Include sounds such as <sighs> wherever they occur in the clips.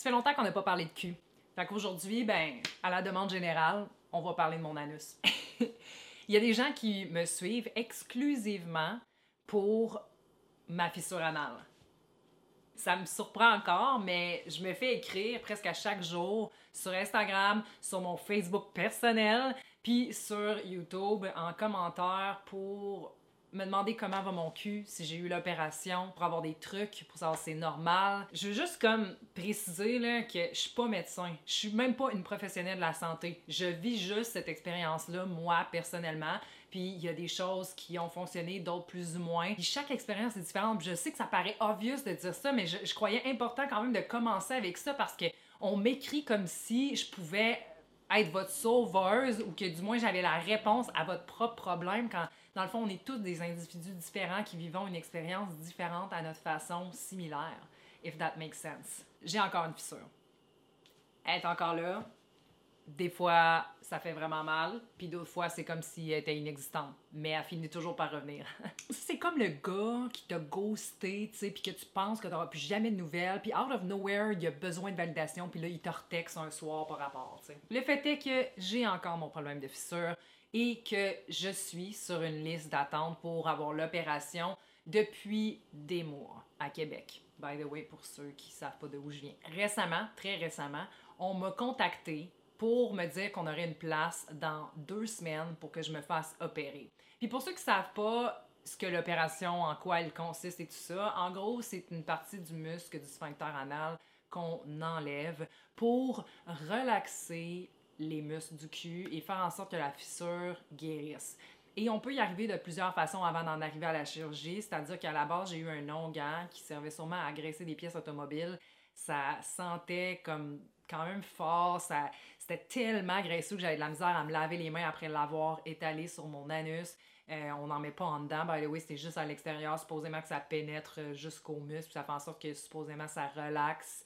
Ça fait longtemps qu'on n'a pas parlé de cul. Fait qu'aujourd'hui, ben, à la demande générale, on va parler de mon anus. <laughs> Il y a des gens qui me suivent exclusivement pour ma fissure anale. Ça me surprend encore, mais je me fais écrire presque à chaque jour sur Instagram, sur mon Facebook personnel, puis sur YouTube en commentaire pour me demander comment va mon cul, si j'ai eu l'opération, pour avoir des trucs, pour savoir si c'est normal. Je veux juste comme préciser là, que je suis pas médecin. Je suis même pas une professionnelle de la santé. Je vis juste cette expérience-là, moi, personnellement. Puis il y a des choses qui ont fonctionné, d'autres plus ou moins. Puis chaque expérience est différente. je sais que ça paraît obvious de dire ça, mais je, je croyais important quand même de commencer avec ça parce que on m'écrit comme si je pouvais être votre sauveuse ou que du moins j'avais la réponse à votre propre problème quand dans le fond on est tous des individus différents qui vivons une expérience différente à notre façon similaire, if that makes sense. J'ai encore une fissure. Elle est encore là, des fois, ça fait vraiment mal, puis d'autres fois, c'est comme si elle était inexistante. Mais elle finit toujours par revenir. <laughs> c'est comme le gars qui t'a ghosté, tu sais, puis que tu penses que t'auras plus jamais de nouvelles, puis out of nowhere, il a besoin de validation, puis là, il te retexte un soir par rapport, tu sais. Le fait est que j'ai encore mon problème de fissure et que je suis sur une liste d'attente pour avoir l'opération depuis des mois à Québec. By the way, pour ceux qui savent pas de où je viens. Récemment, très récemment, on m'a contacté pour me dire qu'on aurait une place dans deux semaines pour que je me fasse opérer. Puis pour ceux qui savent pas ce que l'opération, en quoi elle consiste et tout ça, en gros, c'est une partie du muscle du sphincter anal qu'on enlève pour relaxer les muscles du cul et faire en sorte que la fissure guérisse. Et on peut y arriver de plusieurs façons avant d'en arriver à la chirurgie, c'est-à-dire qu'à la base, j'ai eu un onguent qui servait sûrement à agresser des pièces automobiles. Ça sentait comme quand même fort, ça, c'était tellement graisseux que j'avais de la misère à me laver les mains après l'avoir étalé sur mon anus. Euh, on n'en met pas en dedans, by the way, juste à l'extérieur, supposément que ça pénètre euh, jusqu'au muscle, puis ça fait en sorte que supposément ça relaxe,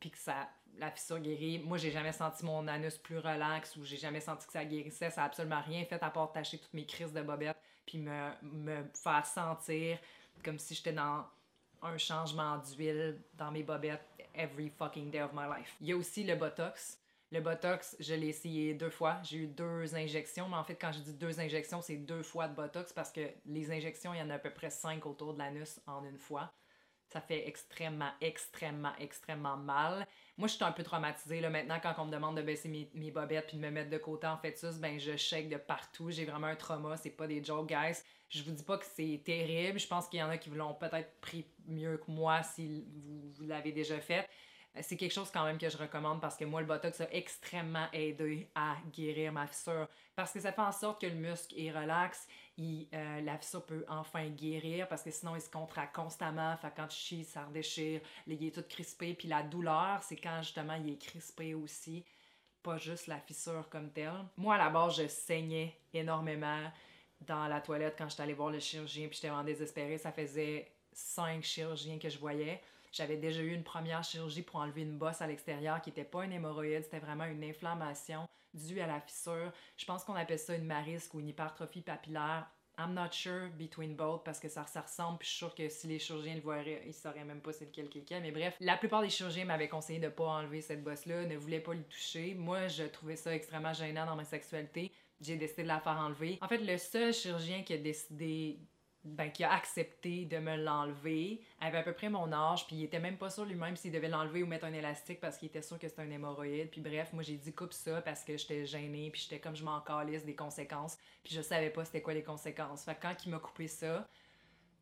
puis que ça, la fissure guérit. Moi, j'ai jamais senti mon anus plus relax ou j'ai jamais senti que ça guérissait. Ça a absolument rien fait à part tacher toutes mes crises de bobettes, puis me, me faire sentir comme si j'étais dans un changement d'huile dans mes bobettes every fucking day of my life. Il y a aussi le Botox. Le Botox, je l'ai essayé deux fois. J'ai eu deux injections, mais en fait, quand je dis deux injections, c'est deux fois de Botox parce que les injections, il y en a à peu près cinq autour de l'anus en une fois. Ça fait extrêmement, extrêmement, extrêmement mal. Moi, je suis un peu traumatisée. Là, maintenant, quand on me demande de baisser mes, mes bobettes puis de me mettre de côté en fœtus, ben je shake de partout. J'ai vraiment un trauma. C'est pas des jokes, guys. Je vous dis pas que c'est terrible. Je pense qu'il y en a qui l'ont peut-être pris mieux que moi si vous l'avez déjà fait. C'est quelque chose quand même que je recommande parce que moi, le Botox a extrêmement aidé à guérir ma fissure. Parce que ça fait en sorte que le muscle est relax, et euh, la fissure peut enfin guérir parce que sinon il se contracte constamment. Fait quand tu chies, ça redéchire, il est tout crispé. Puis la douleur, c'est quand justement il est crispé aussi, pas juste la fissure comme telle. Moi, à la base, je saignais énormément dans la toilette quand j'étais allée voir le chirurgien, puis j'étais vraiment désespérée. Ça faisait cinq chirurgiens que je voyais. J'avais déjà eu une première chirurgie pour enlever une bosse à l'extérieur qui n'était pas une hémorroïde, c'était vraiment une inflammation due à la fissure. Je pense qu'on appelle ça une marisque ou une hypertrophie papillaire. I'm not sure between both parce que ça, ressemble, puis je suis sûre que si les chirurgiens le voiraient, ils sauraient même pas c'est lequel quelqu'un. Mais bref, la plupart des chirurgiens m'avaient conseillé de pas enlever cette bosse-là, ne voulaient pas le toucher. Moi, je trouvais ça extrêmement gênant dans ma sexualité. J'ai décidé de la faire enlever. En fait, le seul chirurgien qui a décidé ben, qui a accepté de me l'enlever avait à peu près mon âge, puis il était même pas sûr lui-même s'il devait l'enlever ou mettre un élastique parce qu'il était sûr que c'était un hémorroïde. Puis bref, moi j'ai dit coupe ça parce que j'étais gênée, puis j'étais comme je m'en calisse des conséquences, puis je savais pas c'était quoi les conséquences. Fait que quand il m'a coupé ça,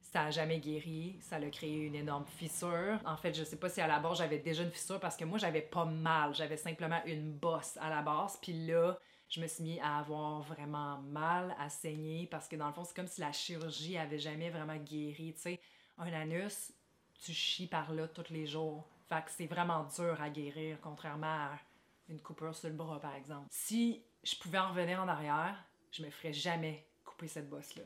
ça a jamais guéri, ça a créé une énorme fissure. En fait, je sais pas si à la base j'avais déjà une fissure parce que moi j'avais pas mal, j'avais simplement une bosse à la base, puis là je me suis mis à avoir vraiment mal, à saigner, parce que dans le fond, c'est comme si la chirurgie avait jamais vraiment guéri. Tu sais, un anus, tu chies par là tous les jours. Fait que c'est vraiment dur à guérir, contrairement à une coupure sur le bras, par exemple. Si je pouvais en revenir en arrière, je me ferais jamais couper cette bosse-là.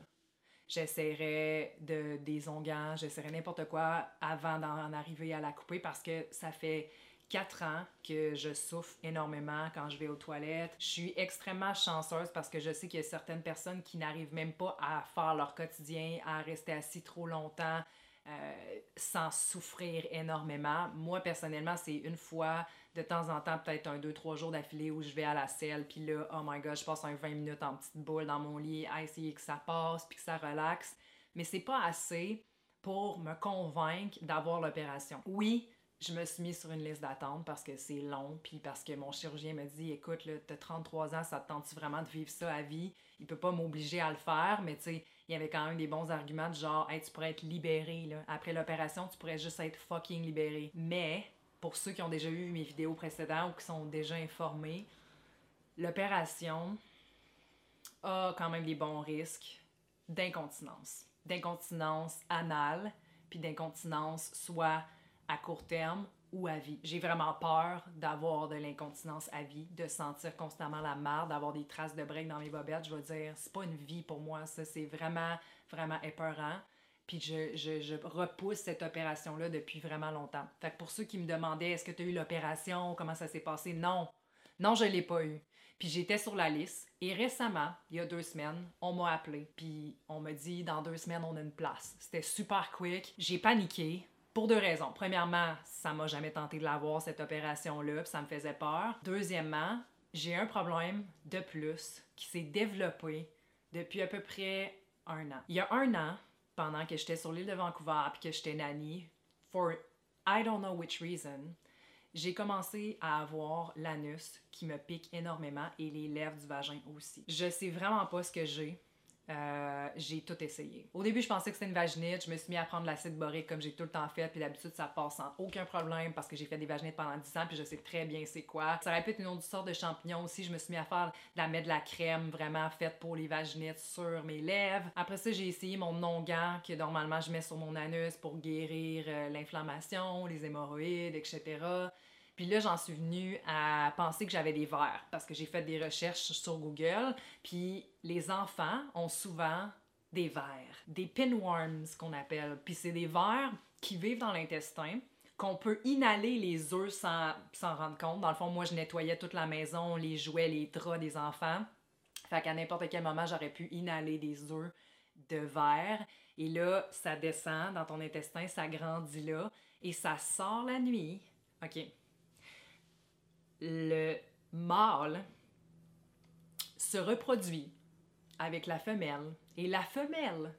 J'essaierais de, des onguents, j'essaierais n'importe quoi avant d'en arriver à la couper parce que ça fait quatre ans que je souffre énormément quand je vais aux toilettes. Je suis extrêmement chanceuse parce que je sais qu'il y a certaines personnes qui n'arrivent même pas à faire leur quotidien, à rester assis trop longtemps. euh, sans souffrir énormément. Moi, personnellement, c'est une fois de temps en temps, peut-être un, deux, trois jours d'affilée où je vais à la selle, puis là, oh my god, je passe un 20 minutes en petite boule dans mon lit à essayer que ça passe, puis que ça relaxe. Mais c'est pas assez pour me convaincre d'avoir l'opération. Oui, je me suis mis sur une liste d'attente parce que c'est long, puis parce que mon chirurgien me dit écoute, là, t'as 33 ans, ça te tente vraiment de vivre ça à vie? Il peut pas m'obliger à le faire, mais tu sais, il y avait quand même des bons arguments de genre, hey, tu pourrais être libéré, là. Après l'opération, tu pourrais juste être fucking libéré. Mais, pour ceux qui ont déjà vu mes vidéos précédentes ou qui sont déjà informés, l'opération a quand même des bons risques d'incontinence. D'incontinence anale, puis d'incontinence soit à court terme ou à vie. J'ai vraiment peur d'avoir de l'incontinence à vie, de sentir constamment la marde, d'avoir des traces de break dans mes bobettes. Je veux dire, c'est pas une vie pour moi, ça. C'est vraiment, vraiment épeurant. Puis je, je, repousse cette opération-là depuis vraiment longtemps. Fait que pour ceux qui me demandaient, est-ce que tu as eu l'opération, comment ça s'est passé? Non. Non, je l'ai pas eu. Puis j'étais sur la liste. Et récemment, il y a deux semaines, on m'a appelé. Puis on m'a dit, dans deux semaines, on a une place. C'était super quick. J'ai paniqué. Pour deux raisons. Premièrement, ça m'a jamais tenté de l'avoir, cette opération-là, puis ça me faisait peur. Deuxièmement, j'ai un problème de plus qui s'est développé depuis à peu près un an. Il y a un an, pendant que j'étais sur l'île de Vancouver puis que j'étais nanny, for I don't know which reason, j'ai commencé à avoir l'anus qui me pique énormément et les lèvres du vagin aussi. Je sais vraiment pas ce que j'ai. Euh, j'ai tout essayé. Au début, je pensais que c'était une vaginite. Je me suis mis à prendre l'acide borique comme j'ai tout le temps fait. Puis d'habitude, ça passe sans aucun problème parce que j'ai fait des vaginites pendant 10 ans. Puis je sais très bien c'est quoi. Ça aurait pu être une autre sorte de champignon aussi. Je me suis mis à faire de la mettre de la crème vraiment faite pour les vaginites sur mes lèvres. Après ça, j'ai essayé mon non-gant que normalement je mets sur mon anus pour guérir euh, l'inflammation, les hémorroïdes, etc. Puis là, j'en suis venue à penser que j'avais des vers parce que j'ai fait des recherches sur Google. Puis les enfants ont souvent des vers, des pinworms qu'on appelle. Puis c'est des vers qui vivent dans l'intestin qu'on peut inhaler les œufs sans s'en rendre compte. Dans le fond, moi, je nettoyais toute la maison, les jouets, les draps des enfants. Fait qu'à n'importe quel moment, j'aurais pu inhaler des œufs de verre. Et là, ça descend dans ton intestin, ça grandit là et ça sort la nuit. OK, le mâle se reproduit avec la femelle et la femelle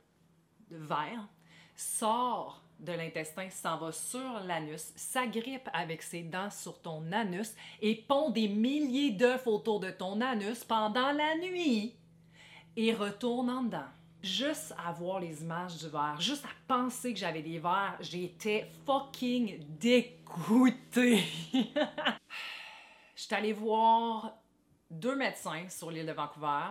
de verre sort de l'intestin, s'en va sur l'anus, s'agrippe avec ses dents sur ton anus et pond des milliers d'œufs autour de ton anus pendant la nuit et retourne en dedans. Juste à voir les images du verre, juste à penser que j'avais des verres, j'étais fucking dégoûtée. <laughs> Je suis allée voir deux médecins sur l'île de Vancouver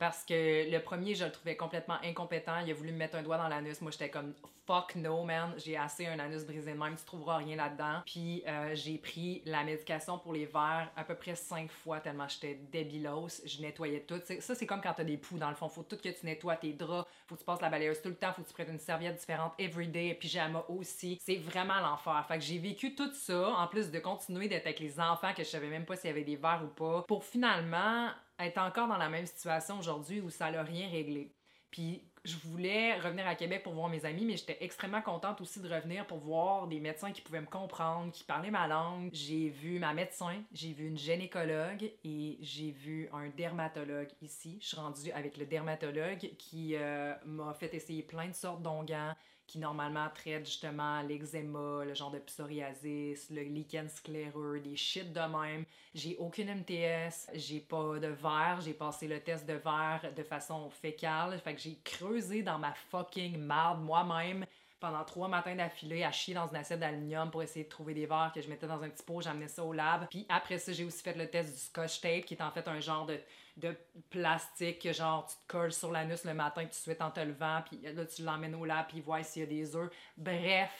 parce que le premier, je le trouvais complètement incompétent. Il a voulu me mettre un doigt dans l'anus. Moi, j'étais comme fuck no, man. J'ai assez un anus brisé de même. Tu trouveras rien là-dedans. Puis euh, j'ai pris la médication pour les verres à peu près cinq fois tellement j'étais débilos. Je nettoyais tout. Ça, c'est comme quand t'as des poux dans le fond. Faut tout que tu nettoies tes draps. Faut que tu passes la balayeuse tout le temps. Faut que tu prennes une serviette différente everyday. Pyjama aussi. C'est vraiment l'enfer. Fait que j'ai vécu tout ça en plus de continuer d'être avec les enfants que je savais même pas s'il y avait des verres ou pas. Pour finalement être encore dans la même situation aujourd'hui où ça n'a rien réglé. Puis je voulais revenir à Québec pour voir mes amis, mais j'étais extrêmement contente aussi de revenir pour voir des médecins qui pouvaient me comprendre, qui parlaient ma langue. J'ai vu ma médecin, j'ai vu une gynécologue et j'ai vu un dermatologue ici. Je suis rendue avec le dermatologue qui euh, m'a fait essayer plein de sortes d'onguents, qui normalement traite justement l'eczéma, le genre de psoriasis, le lichen scléreux, des shit de même. J'ai aucune MTS, j'ai pas de verre, j'ai passé le test de verre de façon fécale, fait que j'ai creusé dans ma fucking marde moi-même pendant trois matins d'affilée à chier dans une assiette d'aluminium pour essayer de trouver des verres que je mettais dans un petit pot, j'amenais ça au lab. Puis après ça, j'ai aussi fait le test du scotch tape qui est en fait un genre de, de plastique que genre tu te colles sur l'anus le matin tu souhaites en te levant, puis là tu l'emmènes au lab puis vois s'il y a des œufs. Bref,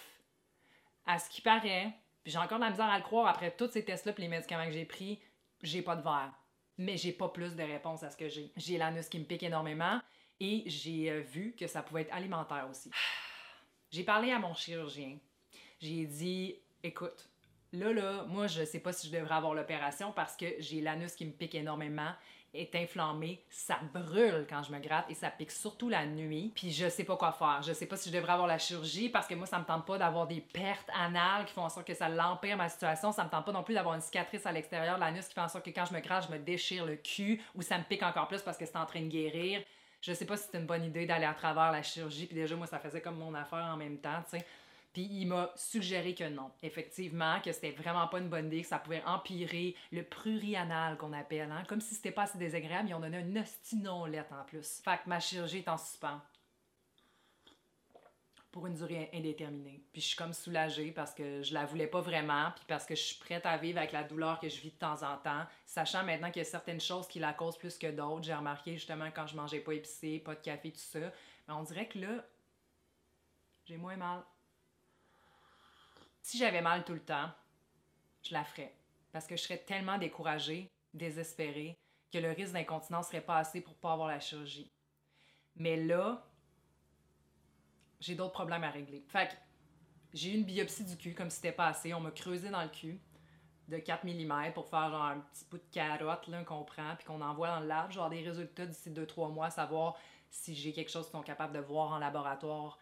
à ce qui paraît, puis j'ai encore de la misère à le croire après tous ces tests-là puis les médicaments que j'ai pris, j'ai pas de verre. Mais j'ai pas plus de réponses à ce que j'ai. J'ai l'anus qui me pique énormément et j'ai euh, vu que ça pouvait être alimentaire aussi. <sighs> J'ai parlé à mon chirurgien. J'ai dit, écoute, là, là, moi, je sais pas si je devrais avoir l'opération parce que j'ai l'anus qui me pique énormément est inflammé, ça brûle quand je me gratte et ça pique surtout la nuit. Puis je sais pas quoi faire. Je sais pas si je devrais avoir la chirurgie parce que moi, ça me tente pas d'avoir des pertes anales qui font en sorte que ça l'empire ma situation. Ça me tente pas non plus d'avoir une cicatrice à l'extérieur de l'anus qui fait en sorte que quand je me gratte, je me déchire le cul ou ça me pique encore plus parce que c'est en train de guérir. Je sais pas si c'est une bonne idée d'aller à travers la chirurgie. Puis déjà, moi, ça faisait comme mon affaire en même temps, tu sais. Puis il m'a suggéré que non, effectivement, que c'était vraiment pas une bonne idée, que ça pouvait empirer le prurianal qu'on appelle, hein? comme si c'était pas assez désagréable, ils ont donné un ostinolette en plus. Fait que ma chirurgie est en suspens pour une durée indéterminée. Puis je suis comme soulagée parce que je la voulais pas vraiment, puis parce que je suis prête à vivre avec la douleur que je vis de temps en temps, sachant maintenant qu'il y a certaines choses qui la causent plus que d'autres. J'ai remarqué justement quand je mangeais pas épicé, pas de café, tout ça. Mais on dirait que là, j'ai moins mal. Si j'avais mal tout le temps, je la ferais. Parce que je serais tellement découragée, désespérée, que le risque d'incontinence serait pas assez pour pas avoir la chirurgie. Mais là, j'ai d'autres problèmes à régler. Fait que j'ai eu une biopsie du cul comme si c'était pas assez. On m'a creusé dans le cul de 4 mm pour faire genre un petit bout de carotte qu'on prend puis qu'on envoie dans le lab. Genre des résultats d'ici 2-3 mois, savoir si j'ai quelque chose qu'ils sont capables de voir en laboratoire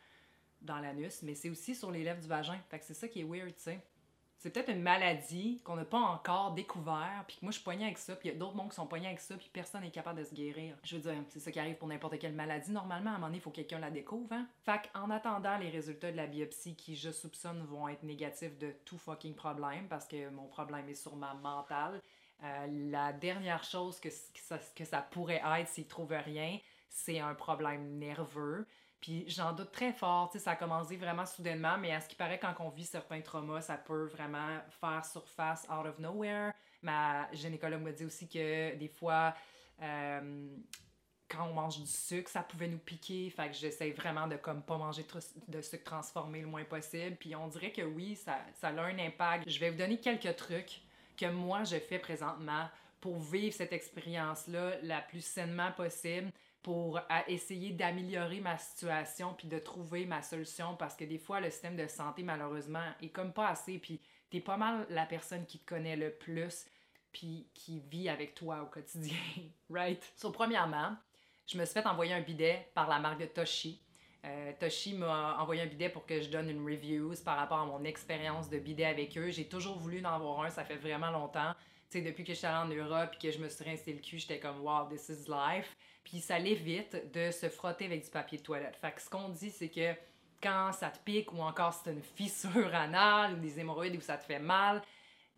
dans l'anus, mais c'est aussi sur les lèvres du vagin. Fait que c'est ça qui est weird, tu sais. C'est peut-être une maladie qu'on n'a pas encore découvert, puis que moi je suis poignée avec ça, puis il y a d'autres mondes qui sont poignés avec ça, puis personne n'est capable de se guérir. Je veux dire, c'est ça qui arrive pour n'importe quelle maladie. Normalement, à un moment donné, il faut que quelqu'un la découvre, hein? Fait qu'en attendant les résultats de la biopsie qui, je soupçonne, vont être négatifs de tout fucking problème, parce que mon problème est sûrement mental, euh, la dernière chose que, que, ça, que ça pourrait être s'ils trouvent rien, c'est un problème nerveux. Puis j'en doute très fort, tu sais, ça a commencé vraiment soudainement, mais à ce qui paraît, quand on vit certains traumas, ça peut vraiment faire surface out of nowhere. Ma gynécologue m'a dit aussi que des fois, euh, quand on mange du sucre, ça pouvait nous piquer. Fait que j'essaie vraiment de comme pas manger de sucre transformé le moins possible. Puis on dirait que oui, ça, ça a un impact. Je vais vous donner quelques trucs que moi je fais présentement pour vivre cette expérience-là la plus sainement possible pour essayer d'améliorer ma situation puis de trouver ma solution parce que des fois le système de santé malheureusement est comme pas assez puis t'es pas mal la personne qui te connaît le plus puis qui vit avec toi au quotidien, <laughs> right? So, premièrement, je me suis fait envoyer un bidet par la marque de Toshi. Euh, Toshi m'a envoyé un bidet pour que je donne une review par rapport à mon expérience de bidet avec eux. J'ai toujours voulu en avoir un, ça fait vraiment longtemps. Sais, depuis que je suis allée en Europe et que je me suis rincé le cul, j'étais comme wow, this is life. Puis ça l'évite de se frotter avec du papier de toilette. Fait que ce qu'on dit, c'est que quand ça te pique ou encore t'as une fissure anale ou des hémorroïdes ou ça te fait mal,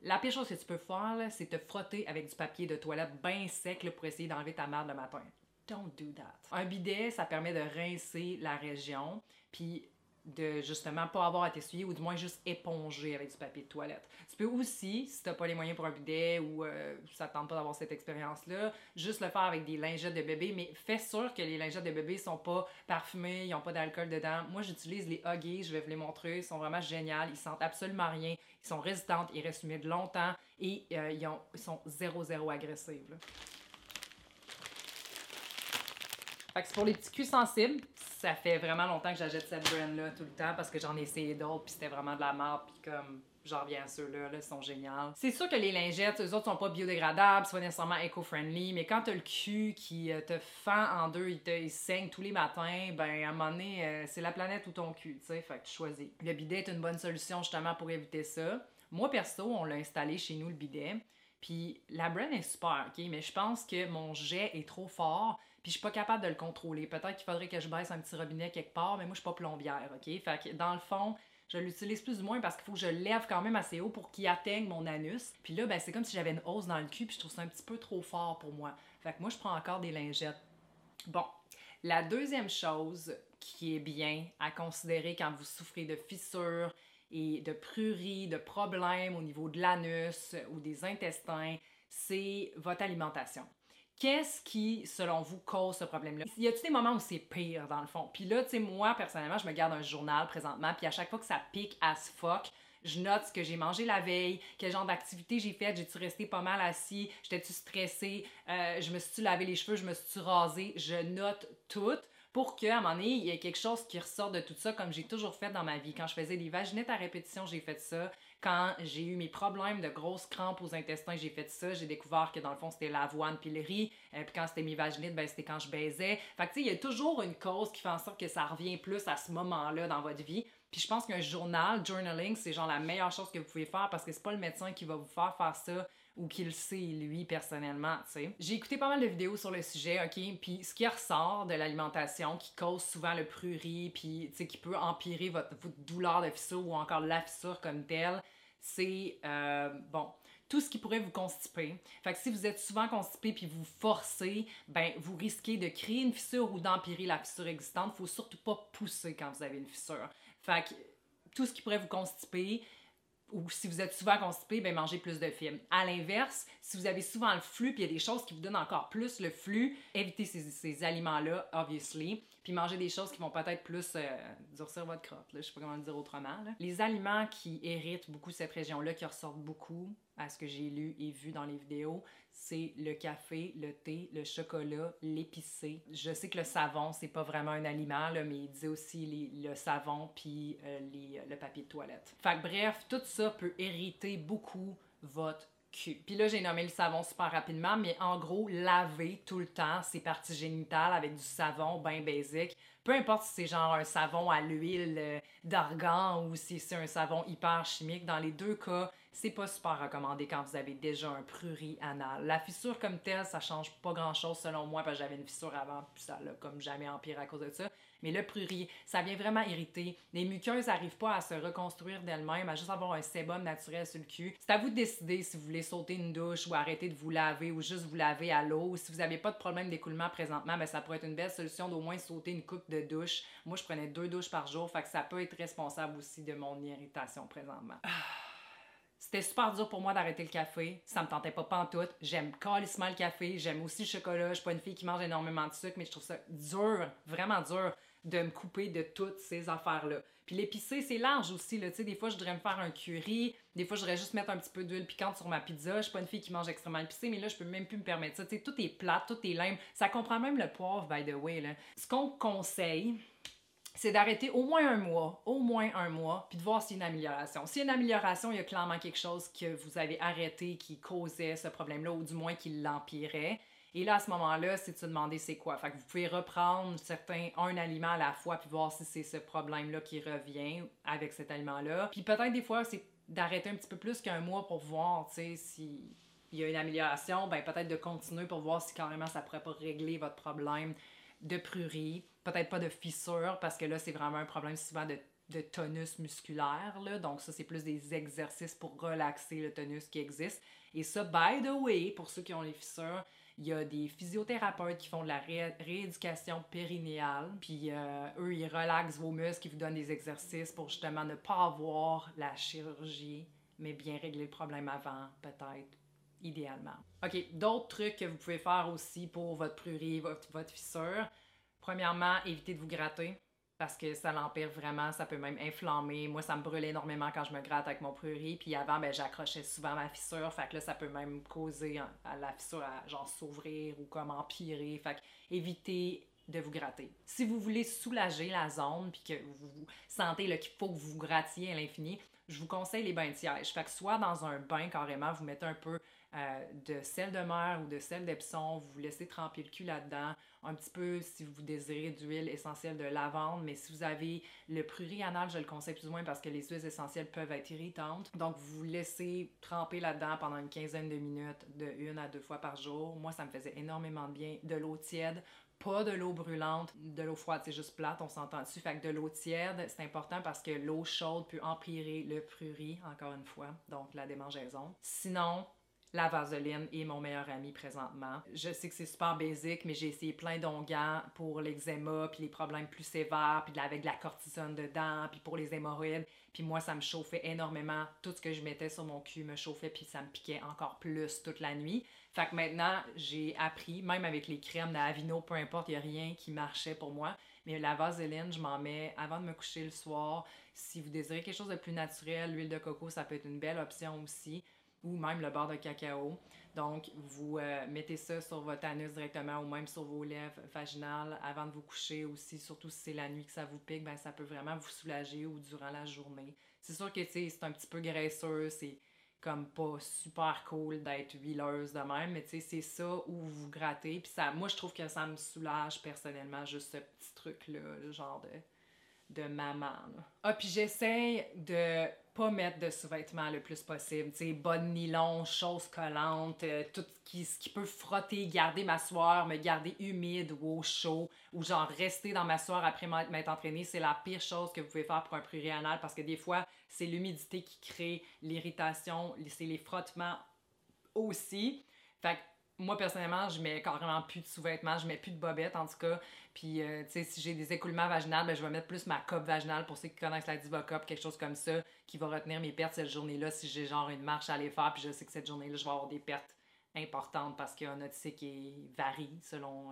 la pire chose que tu peux faire, c'est te frotter avec du papier de toilette bien sec pour essayer d'enlever ta merde le matin. Don't do that. Un bidet, ça permet de rincer la région. Puis de justement pas avoir à t'essuyer ou du moins juste éponger avec du papier de toilette. Tu peux aussi, si t'as pas les moyens pour un bidet ou euh, ça te tente pas d'avoir cette expérience-là, juste le faire avec des lingettes de bébé, mais fais sûr que les lingettes de bébé sont pas parfumées, ils ont pas d'alcool dedans. Moi, j'utilise les Huggies, je vais vous les montrer, ils sont vraiment géniaux, ils sentent absolument rien, ils sont résistantes, ils restent humides longtemps et euh, ils, ont, ils, sont zéro zéro agressifs. Fait que c'est pour les petits culs sensibles, ça fait vraiment longtemps que j'achète cette brand-là tout le temps parce que j'en ai essayé d'autres, puis c'était vraiment de la merde, puis comme j'en reviens à ceux-là, là, ils sont géniaux. C'est sûr que les lingettes, eux autres sont pas biodégradables, c'est pas nécessairement éco-friendly, mais quand t'as le cul qui euh, te fend en deux, il te saigne tous les matins, ben à un moment donné, euh, c'est la planète ou ton cul, tu sais, fait que tu choisis. Le bidet est une bonne solution justement pour éviter ça. Moi, perso, on l'a installé chez nous, le bidet. Puis la brand est super, OK? Mais je pense que mon jet est trop fort puis je suis pas capable de le contrôler. Peut-être qu'il faudrait que je baisse un petit robinet quelque part, mais moi je suis pas plombière, OK? Fait que dans le fond, je l'utilise plus ou moins parce qu'il faut que je lève quand même assez haut pour qu'il atteigne mon anus. Puis là, ben, c'est comme si j'avais une hausse dans le cul, puis je trouve ça un petit peu trop fort pour moi. Fait que moi, je prends encore des lingettes. Bon, la deuxième chose qui est bien à considérer quand vous souffrez de fissures et de pruries, de problèmes au niveau de l'anus ou des intestins, c'est votre alimentation. Qu'est-ce qui, selon vous, cause ce problème-là? Y a-t-il des moments où c'est pire, dans le fond? Puis là, tu sais, moi, personnellement, je me garde un journal présentement, puis à chaque fois que ça pique as fuck, je note ce que j'ai mangé la veille, quel genre d'activité j'ai fait, j'ai-tu resté pas mal assis, j'étais-tu stressée, euh, je me suis-tu lavé les cheveux, je me suis-tu rasé, je note tout pour qu'à un moment donné, il y ait quelque chose qui ressort de tout ça, comme j'ai toujours fait dans ma vie. Quand je faisais des vaginettes à répétition, j'ai fait ça. Quand j'ai eu mes problèmes de grosses crampes aux intestins, j'ai fait ça. J'ai découvert que dans le fond, c'était l'avoine puis le riz. Euh, puis quand c'était mes vaginites, ben, c'était quand je baisais. Fait que tu sais, il y a toujours une cause qui fait en sorte que ça revient plus à ce moment-là dans votre vie. Puis je pense qu'un journal, journaling, c'est genre la meilleure chose que vous pouvez faire parce que c'est pas le médecin qui va vous faire faire ça ou qu'il le sait lui personnellement, tu sais. J'ai écouté pas mal de vidéos sur le sujet, OK, puis ce qui ressort de l'alimentation qui cause souvent le prurit puis tu sais qui peut empirer votre, douleur de fissure ou encore la fissure comme telle, c'est euh, bon, tout ce qui pourrait vous constiper. Fait que si vous êtes souvent constipé puis vous forcez, ben vous risquez de créer une fissure ou d'empirer la fissure existante. Faut surtout pas pousser quand vous avez une fissure. Fait que tout ce qui pourrait vous constiper, ou si vous êtes souvent constipé, ben mangez plus de fibres. À l'inverse, si vous avez souvent le flux, puis il y a des choses qui vous donnent encore plus le flux, évitez ces, ces aliments-là, obviously. Puis mangez des choses qui vont peut-être plus euh, durcir votre crotte, là, je sais pas comment le dire autrement. Les aliments qui héritent beaucoup cette région-là, qui ressortent beaucoup à ce que j'ai lu et vu dans les vidéos, c'est le café, le thé, le chocolat, l'épicé. Je sais que le savon, c'est pas vraiment un aliment, là, mais il dit aussi le savon puis euh, le papier de toilette. Fait que bref, tout ça peut hériter beaucoup votre. Puis là, j'ai nommé le savon super rapidement, mais en gros, laver tout le temps ses parties génitales avec du savon bien basique. Peu importe si c'est genre un savon à l'huile euh, d'argan ou si c'est un savon hyper chimique, dans les deux cas, c'est pas super recommandé quand vous avez déjà un prurit anal. La fissure comme telle, ça change pas grand chose selon moi parce que j'avais une fissure avant puis ça l'a comme jamais empiré à cause de ça. Mais le prurit, ça vient vraiment irriter. Les muqueuses n'arrivent pas à se reconstruire d'elles-mêmes, à juste avoir un sébum naturel sur le cul. C'est à vous de décider si vous voulez sauter une douche ou arrêter de vous laver ou juste vous laver à l'eau. Si vous n'avez pas de problème d'écoulement présentement, ben ça pourrait être une belle solution d'au moins sauter une coupe de douche. Moi, je prenais deux douches par jour, fait ça peut être responsable aussi de mon irritation présentement. Ah. C'était super dur pour moi d'arrêter le café. Ça me tentait pas pantoute. J'aime calissement le café. J'aime aussi le chocolat. Je suis pas une fille qui mange énormément de sucre, mais je trouve ça dur, vraiment dur de me couper de toutes ces affaires-là. Puis l'épicé, c'est large aussi. Là. des fois, je voudrais me faire un curry. Des fois, je voudrais juste mettre un petit peu d'huile piquante sur ma pizza. Je suis pas une fille qui mange extrêmement épicé, mais là, je peux même plus me permettre ça. tout est plat, tout est lame. Ça comprend même le poivre, by the way. Là. Ce qu'on conseille, c'est d'arrêter au moins un mois, au moins un mois, puis de voir s'il y a une amélioration. S'il y a une amélioration, il y a clairement quelque chose que vous avez arrêté qui causait ce problème-là, ou du moins qui l'empirait. Et là, à ce moment-là, c'est de se demander c'est quoi. Fait que vous pouvez reprendre certains, un aliment à la fois, puis voir si c'est ce problème-là qui revient avec cet aliment-là. Puis peut-être des fois, c'est d'arrêter un petit peu plus qu'un mois pour voir, tu si il y a une amélioration, ben peut-être de continuer pour voir si carrément ça pourrait pas régler votre problème de prurie, peut-être pas de fissure, parce que là, c'est vraiment un problème souvent de, de tonus musculaire. Là. Donc, ça, c'est plus des exercices pour relaxer le tonus qui existe. Et ça, by the way, pour ceux qui ont les fissures, il y a des physiothérapeutes qui font de la rééducation périnéale, puis euh, eux, ils relaxent vos muscles, ils vous donnent des exercices pour justement ne pas avoir la chirurgie, mais bien régler le problème avant, peut-être, idéalement. OK, d'autres trucs que vous pouvez faire aussi pour votre prurie, votre, votre fissure. Premièrement, évitez de vous gratter parce que ça l'empire vraiment, ça peut même inflammer. Moi, ça me brûle énormément quand je me gratte avec mon prurie. Puis avant, ben, j'accrochais souvent ma fissure. Fait que là, ça peut même causer à la fissure à genre s'ouvrir ou comme empirer. Fait que évitez de vous gratter. Si vous voulez soulager la zone puis que vous sentez qu'il faut que vous vous grattiez à l'infini, je vous conseille les bains de siège. Fait que soit dans un bain carrément, vous mettez un peu euh, de sel de mer ou de sel d'Epsom. Vous vous laissez tremper le cul là-dedans. Un petit peu, si vous désirez, d'huile essentielle de lavande. Mais si vous avez le prurit anal, je le conseille plus ou moins parce que les huiles essentielles peuvent être irritantes. Donc, vous vous laissez tremper là-dedans pendant une quinzaine de minutes, de une à deux fois par jour. Moi, ça me faisait énormément de bien. De l'eau tiède, pas de l'eau brûlante, de l'eau froide, c'est juste plate, on s'entend dessus. Fait que de l'eau tiède, c'est important parce que l'eau chaude peut empirer le prurit, encore une fois, donc la démangeaison. Sinon, la vaseline est mon meilleur ami présentement. Je sais que c'est super basique, mais j'ai essayé plein d'onguents pour l'eczéma, puis les problèmes plus sévères, puis avec de la cortisone dedans, puis pour les hémorroïdes. Puis moi, ça me chauffait énormément. Tout ce que je mettais sur mon cul me chauffait, puis ça me piquait encore plus toute la nuit. Fait que maintenant, j'ai appris, même avec les crèmes d'Avino, peu importe, il n'y a rien qui marchait pour moi. Mais la vaseline, je m'en mets avant de me coucher le soir. Si vous désirez quelque chose de plus naturel, l'huile de coco, ça peut être une belle option aussi. Ou même le beurre de cacao. Donc, vous euh, mettez ça sur votre anus directement ou même sur vos lèvres vaginales avant de vous coucher aussi, surtout si c'est la nuit que ça vous pique, ben, ça peut vraiment vous soulager ou durant la journée. C'est sûr que c'est un petit peu graisseux, c'est comme pas super cool d'être huileuse de même, mais tu sais, c'est ça où vous grattez. Puis ça, moi, je trouve que ça me soulage personnellement, juste ce petit truc-là, le genre de, de maman. Ah, puis j'essaie de pas mettre de sous-vêtements le plus possible. Tu sais, de nylon, choses collantes, euh, tout ce qui, ce qui peut frotter, garder ma soirée, me garder humide ou au chaud, ou genre rester dans ma soirée après m'être entraîné, c'est la pire chose que vous pouvez faire pour un plurianal parce que des fois, c'est l'humidité qui crée l'irritation, c'est les frottements aussi. Fait que moi, personnellement, je mets carrément plus de sous-vêtements, je mets plus de bobettes en tout cas. Puis, euh, tu sais, si j'ai des écoulements vaginales, ben, je vais mettre plus ma cope vaginale pour ceux qui connaissent la Divocop, quelque chose comme ça, qui va retenir mes pertes cette journée-là si j'ai genre une marche à aller faire. Puis, je sais que cette journée-là, je vais avoir des pertes importante parce qu'il y a un qui varie selon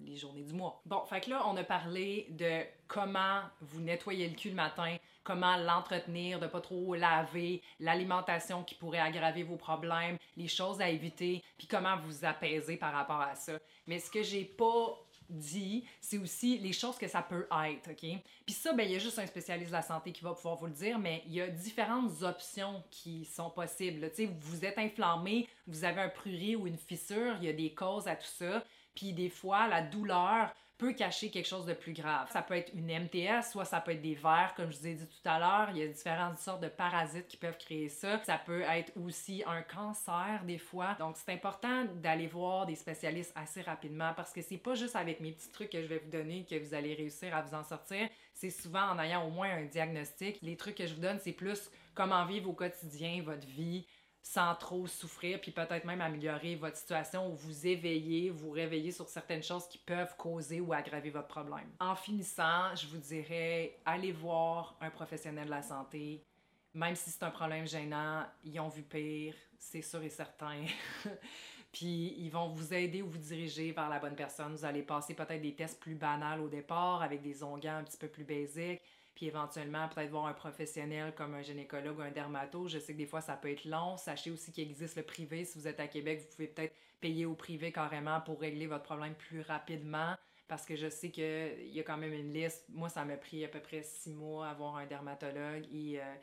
les journées du mois. Bon, fait que là, on a parlé de comment vous nettoyer le cul le matin, comment l'entretenir, de pas trop laver, l'alimentation qui pourrait aggraver vos problèmes, les choses à éviter, puis comment vous apaiser par rapport à ça. Mais ce que j'ai pas dit, c'est aussi les choses que ça peut être, OK? Puis ça, ben, il y a juste un spécialiste de la santé qui va pouvoir vous le dire, mais il y a différentes options qui sont possibles. Tu sais, vous êtes inflammé, vous avez un prurit ou une fissure, il y a des causes à tout ça. Puis des fois, la douleur peut cacher quelque chose de plus grave. Ça peut être une MTS, soit ça peut être des vers, comme je vous ai dit tout à l'heure. Il y a différentes sortes de parasites qui peuvent créer ça. Ça peut être aussi un cancer des fois. Donc c'est important d'aller voir des spécialistes assez rapidement parce que c'est pas juste avec mes petits trucs que je vais vous donner que vous allez réussir à vous en sortir. C'est souvent en ayant au moins un diagnostic. Les trucs que je vous donne, c'est plus comment vivre au quotidien votre vie, sans trop souffrir, puis peut-être même améliorer votre situation ou vous éveiller, vous réveiller sur certaines choses qui peuvent causer ou aggraver votre problème. En finissant, je vous dirais, allez voir un professionnel de la santé. Même si c'est un problème gênant, ils ont vu pire, c'est sûr et certain. <laughs> puis ils vont vous aider ou vous diriger vers la bonne personne. Vous allez passer peut-être des tests plus banals au départ avec des onguents un petit peu plus basiques puis éventuellement peut-être voir un professionnel comme un gynécologue ou un dermato. Je sais que des fois ça peut être long. Sachez aussi qu'il existe le privé. Si vous êtes à Québec, vous pouvez peut-être payer au privé carrément pour régler votre problème plus rapidement. Parce que je sais qu'il y a quand même une liste. Moi, ça m'a pris à peu près six mois à voir un dermatologue et euh,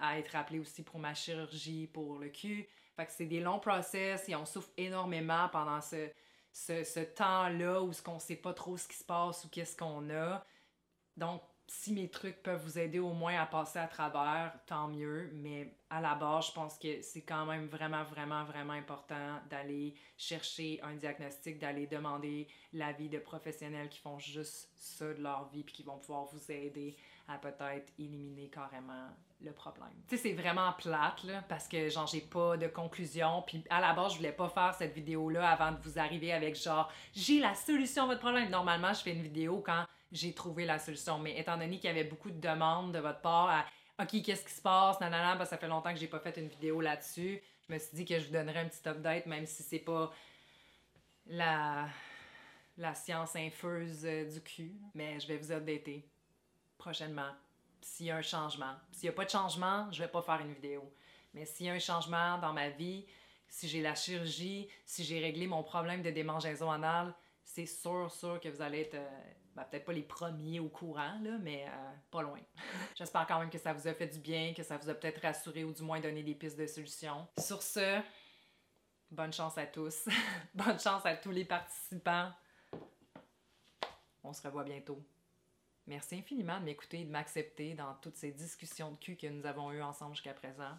à être appelé aussi pour ma chirurgie pour le cul. Fait que c'est des longs process et on souffre énormément pendant ce, ce, ce temps-là où ce qu'on sait pas trop ce qui se passe ou qu'est-ce qu'on a. Donc, si mes trucs peuvent vous aider au moins à passer à travers, tant mieux. Mais à la base, je pense que c'est quand même vraiment, vraiment, vraiment important d'aller chercher un diagnostic, d'aller demander l'avis de professionnels qui font juste ça de leur vie puis qui vont pouvoir vous aider à peut-être éliminer carrément le problème. Tu sais, c'est vraiment plate, parce que, genre, j'ai pas de conclusion. Puis à la base, je voulais pas faire cette vidéo-là avant de vous arriver avec, genre, j'ai la solution à votre problème. Normalement, je fais une vidéo quand j'ai trouvé la solution. Mais étant donné qu'il y avait beaucoup de demandes de votre part à OK, qu'est-ce qui se passe? Ben, ça fait longtemps que j'ai pas fait une vidéo là-dessus. Je me suis dit que je vous donnerais un petit update, même si c'est pas la, la science infuse euh, du cul. Mais je vais vous updater prochainement s'il y a un changement. S'il n'y a pas de changement, je vais pas faire une vidéo. Mais s'il y a un changement dans ma vie, si j'ai la chirurgie, si j'ai réglé mon problème de démangeaison anale, c'est sûr, sûr que vous allez être euh, ben, peut-être pas les premiers au courant, là, mais euh, pas loin. <laughs> J'espère quand même que ça vous a fait du bien, que ça vous a peut-être rassuré ou du moins donné des pistes de solutions. Sur ce, bonne chance à tous. <laughs> bonne chance à tous les participants. On se revoit bientôt. Merci infiniment de m'écouter et de m'accepter dans toutes ces discussions de cul que nous avons eues ensemble jusqu'à présent.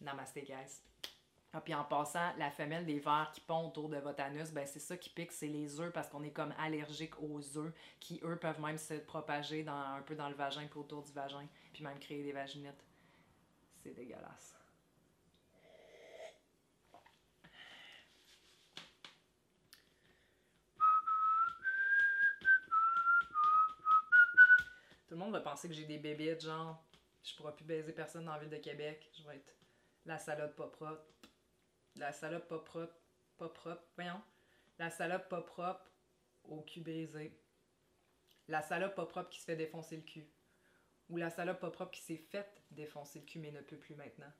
Namaste, guys. Ah, puis en passant, la femelle des vers qui pond autour de votre anus, ben c'est ça qui pique, c'est les œufs parce qu'on est comme allergique aux œufs qui, eux, peuvent même se propager dans, un peu dans le vagin puis autour du vagin, puis même créer des vaginites. C'est dégueulasse. Tout le monde va penser que j'ai des bébés, genre, je pourrais plus baiser personne dans la ville de Québec. Je vais être la salade pas propre. La salope pas propre, pas propre, voyons. La salope pas propre au cul baisé. La salope pas propre qui se fait défoncer le cul. Ou la salope pas propre qui s'est faite défoncer le cul mais ne peut plus maintenant.